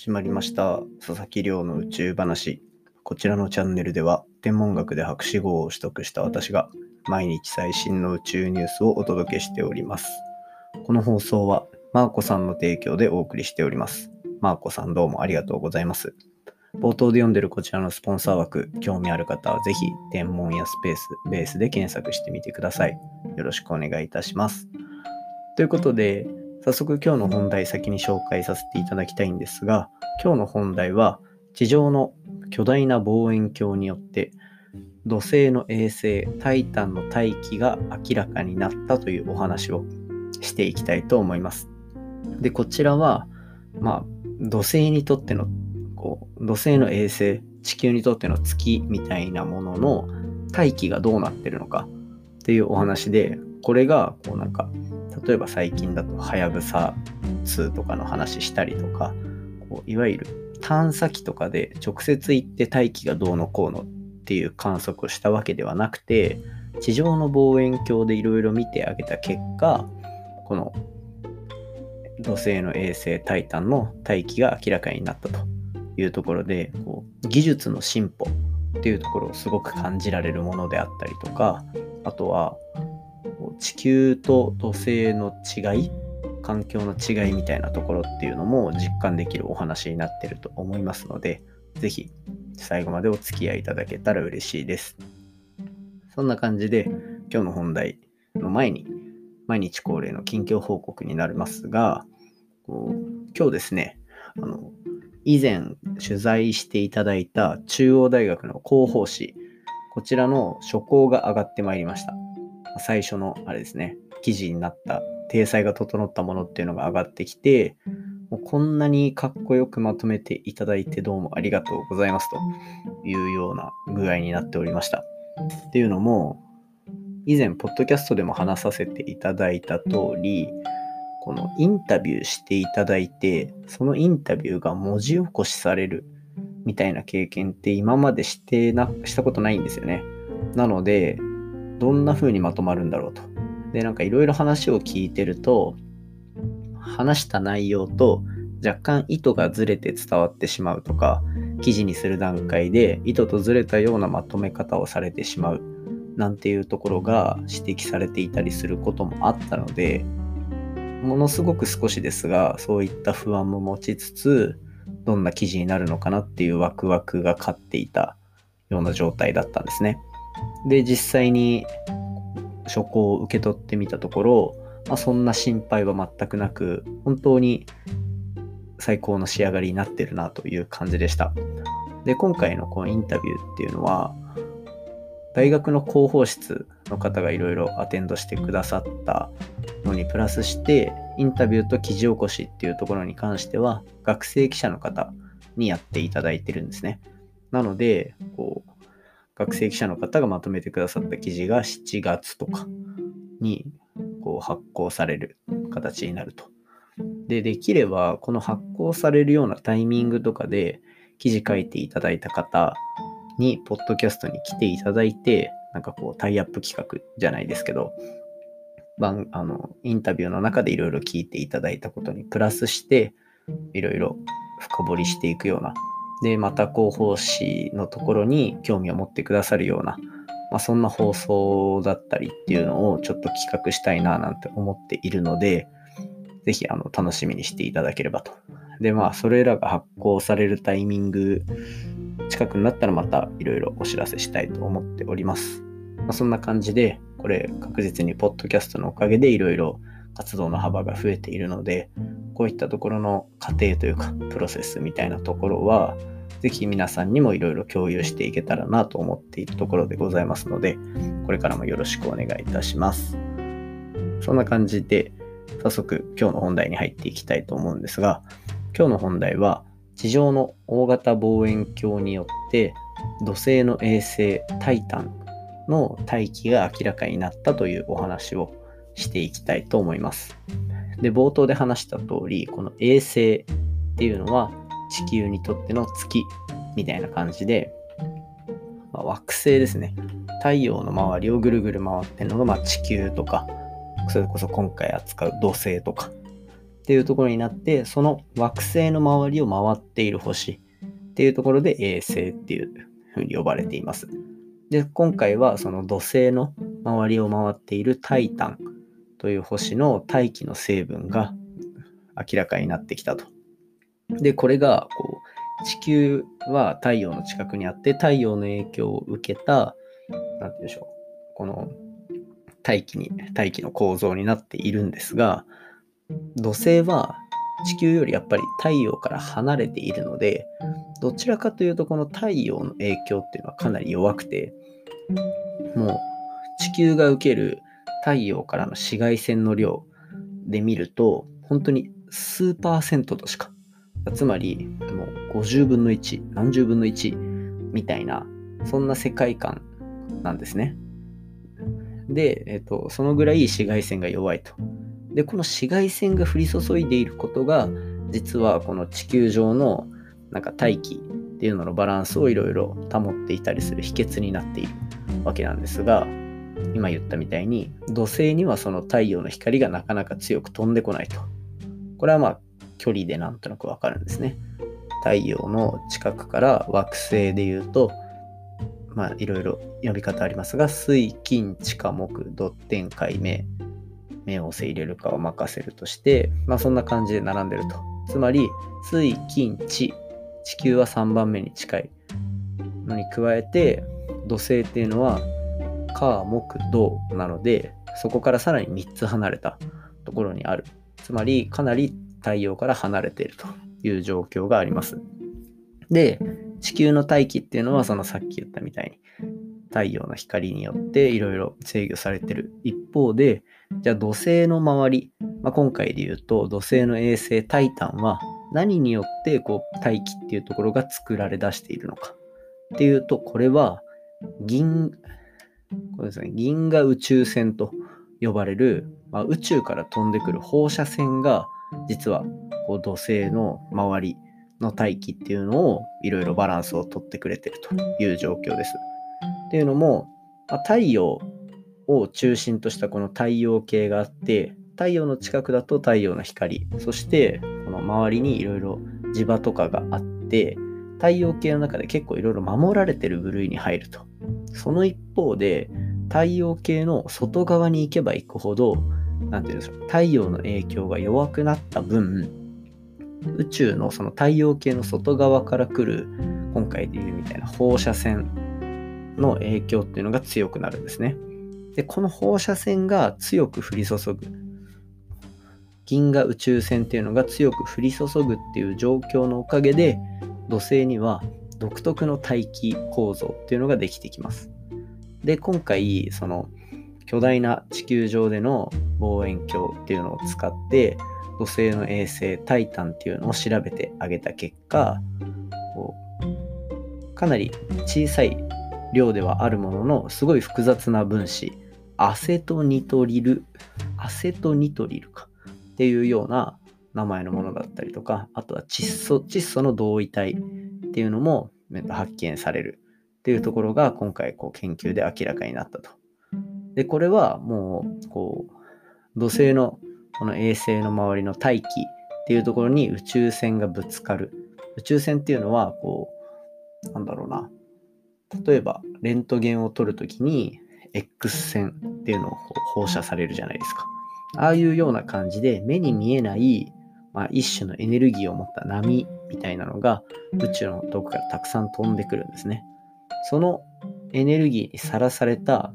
始まりました佐々木亮の宇宙話。こちらのチャンネルでは天文学で博士号を取得した私が毎日最新の宇宙ニュースをお届けしております。この放送はマーコさんの提供でお送りしております。マーコさんどうもありがとうございます。冒頭で読んでるこちらのスポンサー枠興味ある方はぜひ天文やスペースベースで検索してみてください。よろしくお願いいたします。ということで早速今日の本題先に紹介させていただきたいんですが、今日の本題は地上の巨大な望遠鏡によって土星の衛星タイタンの大気が明らかになったというお話をしていきたいと思います。で、こちらは、まあ、土星にとっての、こう、土星の衛星、地球にとっての月みたいなものの大気がどうなってるのかっていうお話で、これが、こうなんか、例えば最近だとはやぶさ2とかの話したりとかいわゆる探査機とかで直接行って大気がどうのこうのっていう観測をしたわけではなくて地上の望遠鏡でいろいろ見てあげた結果この土星の衛星タイタンの大気が明らかになったというところでこう技術の進歩っていうところをすごく感じられるものであったりとかあとは地球と土星の違い環境の違いみたいなところっていうのも実感できるお話になってると思いますので是非最後までお付き合いいただけたら嬉しいです。そんな感じで今日の本題の前に毎日恒例の近況報告になりますが今日ですねあの以前取材していただいた中央大学の広報誌こちらの書稿が上がってまいりました。最初のあれですね、記事になった体裁が整ったものっていうのが上がってきて、もうこんなにかっこよくまとめていただいてどうもありがとうございますというような具合になっておりました。っていうのも、以前、ポッドキャストでも話させていただいた通り、このインタビューしていただいて、そのインタビューが文字起こしされるみたいな経験って今までしてな、したことないんですよね。なので、どんな風にまとまるんだろうと。で、なんかいろいろ話を聞いてると、話した内容と若干意図がずれて伝わってしまうとか、記事にする段階で意図とずれたようなまとめ方をされてしまうなんていうところが指摘されていたりすることもあったので、ものすごく少しですが、そういった不安も持ちつつ、どんな記事になるのかなっていうワクワクが勝っていたような状態だったんですね。で、実際に書稿を受け取ってみたところ、まあ、そんな心配は全くなく、本当に最高の仕上がりになってるなという感じでした。で、今回のこのインタビューっていうのは、大学の広報室の方がいろいろアテンドしてくださったのにプラスして、インタビューと記事起こしっていうところに関しては、学生記者の方にやっていただいてるんですね。なので、こう、学生記者の方がまとめてくださった記事が7月とかにこう発行される形になると。で、できればこの発行されるようなタイミングとかで記事書いていただいた方に、ポッドキャストに来ていただいて、なんかこうタイアップ企画じゃないですけど、番あのインタビューの中でいろいろ聞いていただいたことにプラスして、いろいろ深掘りしていくようなで、また広報誌のところに興味を持ってくださるような、まあ、そんな放送だったりっていうのをちょっと企画したいななんて思っているので、ぜひあの楽しみにしていただければと。で、まあ、それらが発行されるタイミング近くになったらまたいろいろお知らせしたいと思っております。まあ、そんな感じで、これ確実にポッドキャストのおかげでいろいろ活動の幅が増えているので、こういったところの過程というか、プロセスみたいなところは、ぜひ皆さんにもいろいろ共有していけたらなと思っているところでございますので、これからもよろしくお願いいたします。そんな感じで、早速今日の本題に入っていきたいと思うんですが、今日の本題は、地上の大型望遠鏡によって土星の衛星タイタンの大気が明らかになったというお話をしていきたいと思います。で、冒頭で話した通り、この衛星っていうのは地球にとっての月みたいな感じで、まあ、惑星ですね。太陽の周りをぐるぐる回ってるのが、まあ、地球とか、それこそ今回扱う土星とかっていうところになって、その惑星の周りを回っている星っていうところで衛星っていうふうに呼ばれています。で、今回はその土星の周りを回っているタイタンという星の大気の成分が明らかになってきたと。で、これがこう地球は太陽の近くにあって太陽の影響を受けた、なんて言うんでしょう、この大気に、大気の構造になっているんですが、土星は地球よりやっぱり太陽から離れているので、どちらかというとこの太陽の影響っていうのはかなり弱くて、もう地球が受ける太陽からの紫外線の量で見ると、本当に数パーセントとしか、つまりもう50分の1、何十分の1みたいな、そんな世界観なんですね。で、えっと、そのぐらい紫外線が弱いと。で、この紫外線が降り注いでいることが、実はこの地球上のなんか大気っていうののバランスをいろいろ保っていたりする秘訣になっているわけなんですが、今言ったみたいに土星にはその太陽の光がなかなか強く飛んでこないと。これはまあ距離でなんとなくわかるんですね。太陽の近くから惑星で言うと、まあいろいろ呼び方ありますが、水、金、地下、木、土、天、海、明、冥王星入れるかを任せるとして、まあそんな感じで並んでると。つまり、水、金、地、地球は3番目に近いのに加えて、土星っていうのは火、木、土なので、そこからさらに3つ離れたところにある。つまり、かなり太陽から離れているという状況があります。で、地球の大気っていうのは、そのさっき言ったみたいに、太陽の光によっていろいろ制御されてる一方で、じゃあ土星の周り、まあ、今回で言うと土星の衛星タイタンは何によってこう大気っていうところが作られ出しているのかっていうと、これは銀、これですね、銀河宇宙船と呼ばれる、まあ、宇宙から飛んでくる放射線が実はこう土星の周りの大気っていうのをいろいろバランスをとってくれてるという状況です。っていうのも、まあ、太陽を中心としたこの太陽系があって太陽の近くだと太陽の光そしてこの周りにいろいろ磁場とかがあって太陽系の中で結構いろいろ守られてる部類に入るとその一方で太陽系の外側に行けば行くほど何て言うんでしょう太陽の影響が弱くなった分宇宙のその太陽系の外側から来る今回でいうみたいな放射線の影響っていうのが強くなるんですね。で、この放射線が強く降り注ぐ。銀河宇宙船っていうのが強く降り注ぐっていう状況のおかげで、土星には独特の大気構造っていうのができてきます。で、今回、その巨大な地球上での望遠鏡っていうのを使って、土星の衛星タイタンっていうのを調べてあげた結果、こうかなり小さい量ではあるもののすごい複雑な分子アセトニトリルアセトニトリルかっていうような名前のものだったりとかあとは窒素窒素の同位体っていうのも発見されるっていうところが今回こう研究で明らかになったと。でこれはもうこう土星のこの衛星の周りの大気っていうところに宇宙船がぶつかる宇宙船っていうのはこうなんだろうな例えば、レントゲンを撮るときに、X 線っていうのを放射されるじゃないですか。ああいうような感じで、目に見えない、まあ、一種のエネルギーを持った波みたいなのが、宇宙の遠くからたくさん飛んでくるんですね。そのエネルギーにさらされた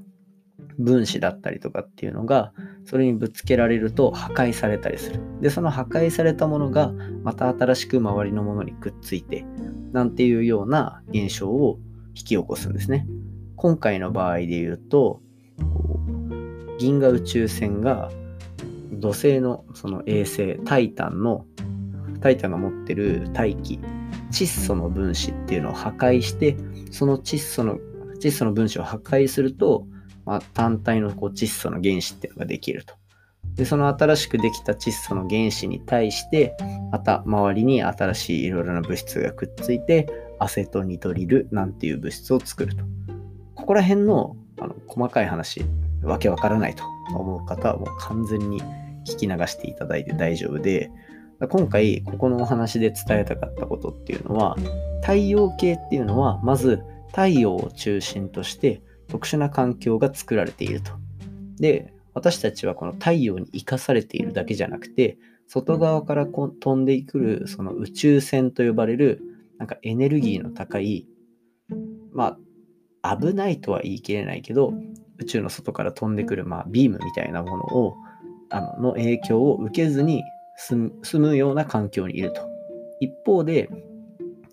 分子だったりとかっていうのが、それにぶつけられると破壊されたりする。で、その破壊されたものが、また新しく周りのものにくっついて、なんていうような現象を引き起こすんですね。今回の場合で言うと、う銀河宇宙船が土星のその衛星タイタンのタイタンが持ってる大気窒素の分子っていうのを破壊してその窒素の窒素の分子を破壊すると、まあ、単体のこう窒素の原子っていうのができると。でその新しくできた窒素の原子に対してまた周りに新しいいろいろな物質がくっついてアセトニトリルなんていう物質を作ると。ここら辺のあの細かい話、わけわからないと思う方はもう完全に聞き流していただいて大丈夫で、今回ここのお話で伝えたかったことっていうのは、太陽系っていうのはまず太陽を中心として特殊な環境が作られていると。で、私たちはこの太陽に生かされているだけじゃなくて、外側から飛んでくるその宇宙船と呼ばれるなんかエネルギーの高い、まあ危ないとは言い切れないけど、宇宙の外から飛んでくる、まあ、ビームみたいなものをあのの影響を受けずに住むような環境にいると。一方で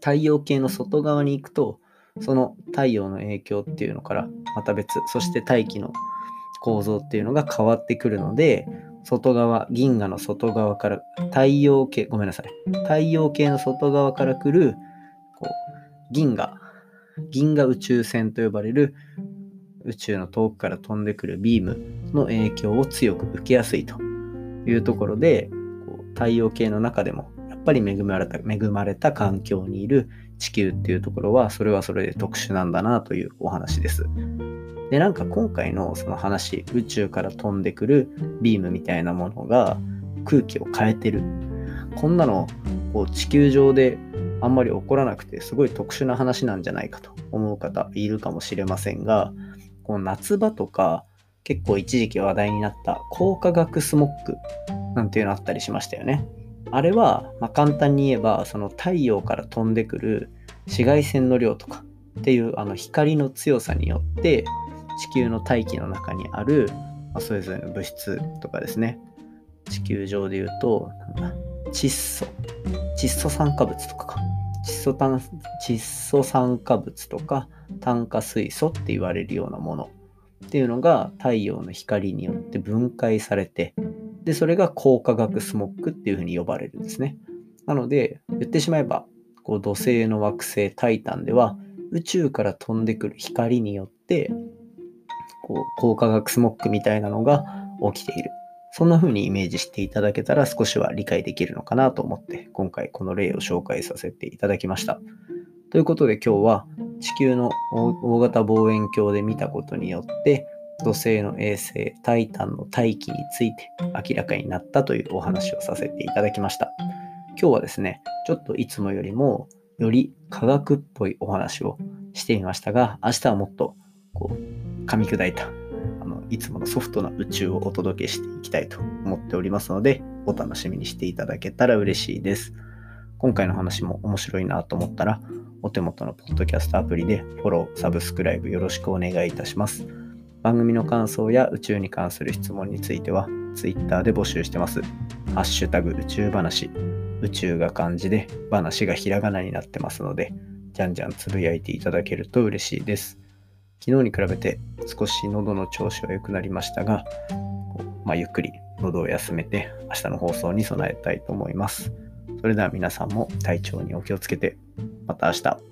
太陽系の外側に行くとその太陽の影響っていうのからまた別そして大気の構造っていうのが変わってくるので外側銀河の外側から太陽系ごめんなさい。太陽系の外側から来るこう銀河。銀河宇宙船と呼ばれる宇宙の遠くから飛んでくるビームの影響を強く受けやすいというところでこう太陽系の中でもぱり恵まれた恵まれた環境にいる地球っていうところはそれはそれで特殊なんだなというお話です。でなんか今回のその話宇宙から飛んでくるビームみたいなものが空気を変えてるこんなのこう地球上であんまり起こらなくてすごい特殊な話なんじゃないかと思う方いるかもしれませんがこの夏場とか結構一時期話題になった光化学スモッグなんていうのあったりしましたよね。あれは、まあ、簡単に言えばその太陽から飛んでくる紫外線の量とかっていうあの光の強さによって地球の大気の中にある、まあ、それぞれの物質とかですね。地球上で言うと窒素。窒素酸化物とかか。窒素炭窒素酸化物とか炭化水素って言われるようなものっていうのが太陽の光によって分解されてでそれが光化学スモッグっていうふうに呼ばれるんですねなので言ってしまえばこう土星の惑星タイタンでは宇宙から飛んでくる光によってこう光化学スモッグみたいなのが起きているそんな風にイメージしていただけたら少しは理解できるのかなと思って今回この例を紹介させていただきました。ということで今日は地球の大型望遠鏡で見たことによって土星の衛星タイタンの大気について明らかになったというお話をさせていただきました。今日はですね、ちょっといつもよりもより科学っぽいお話をしてみましたが、明日はもっとこう噛み砕いたあのいつものソフトな宇宙をお届けしていきたいと思っておりますので、お楽しみにしていただけたら嬉しいです。今回の話も面白いなと思ったら、お手元のポッドキャストアプリでフォロー、サブスクライブよろしくお願いいたします。番組の感想や宇宙に関する質問については、Twitter で募集してます。ハッシュタグ宇宙話。宇宙が漢字で、話がひらがなになってますので、じゃんじゃんつぶやいていただけると嬉しいです。昨日に比べて少し喉の調子は良くなりましたが、まあ、ゆっくり喉を休めて明日の放送に備えたいと思います。それでは皆さんも体調にお気をつけて、また明日。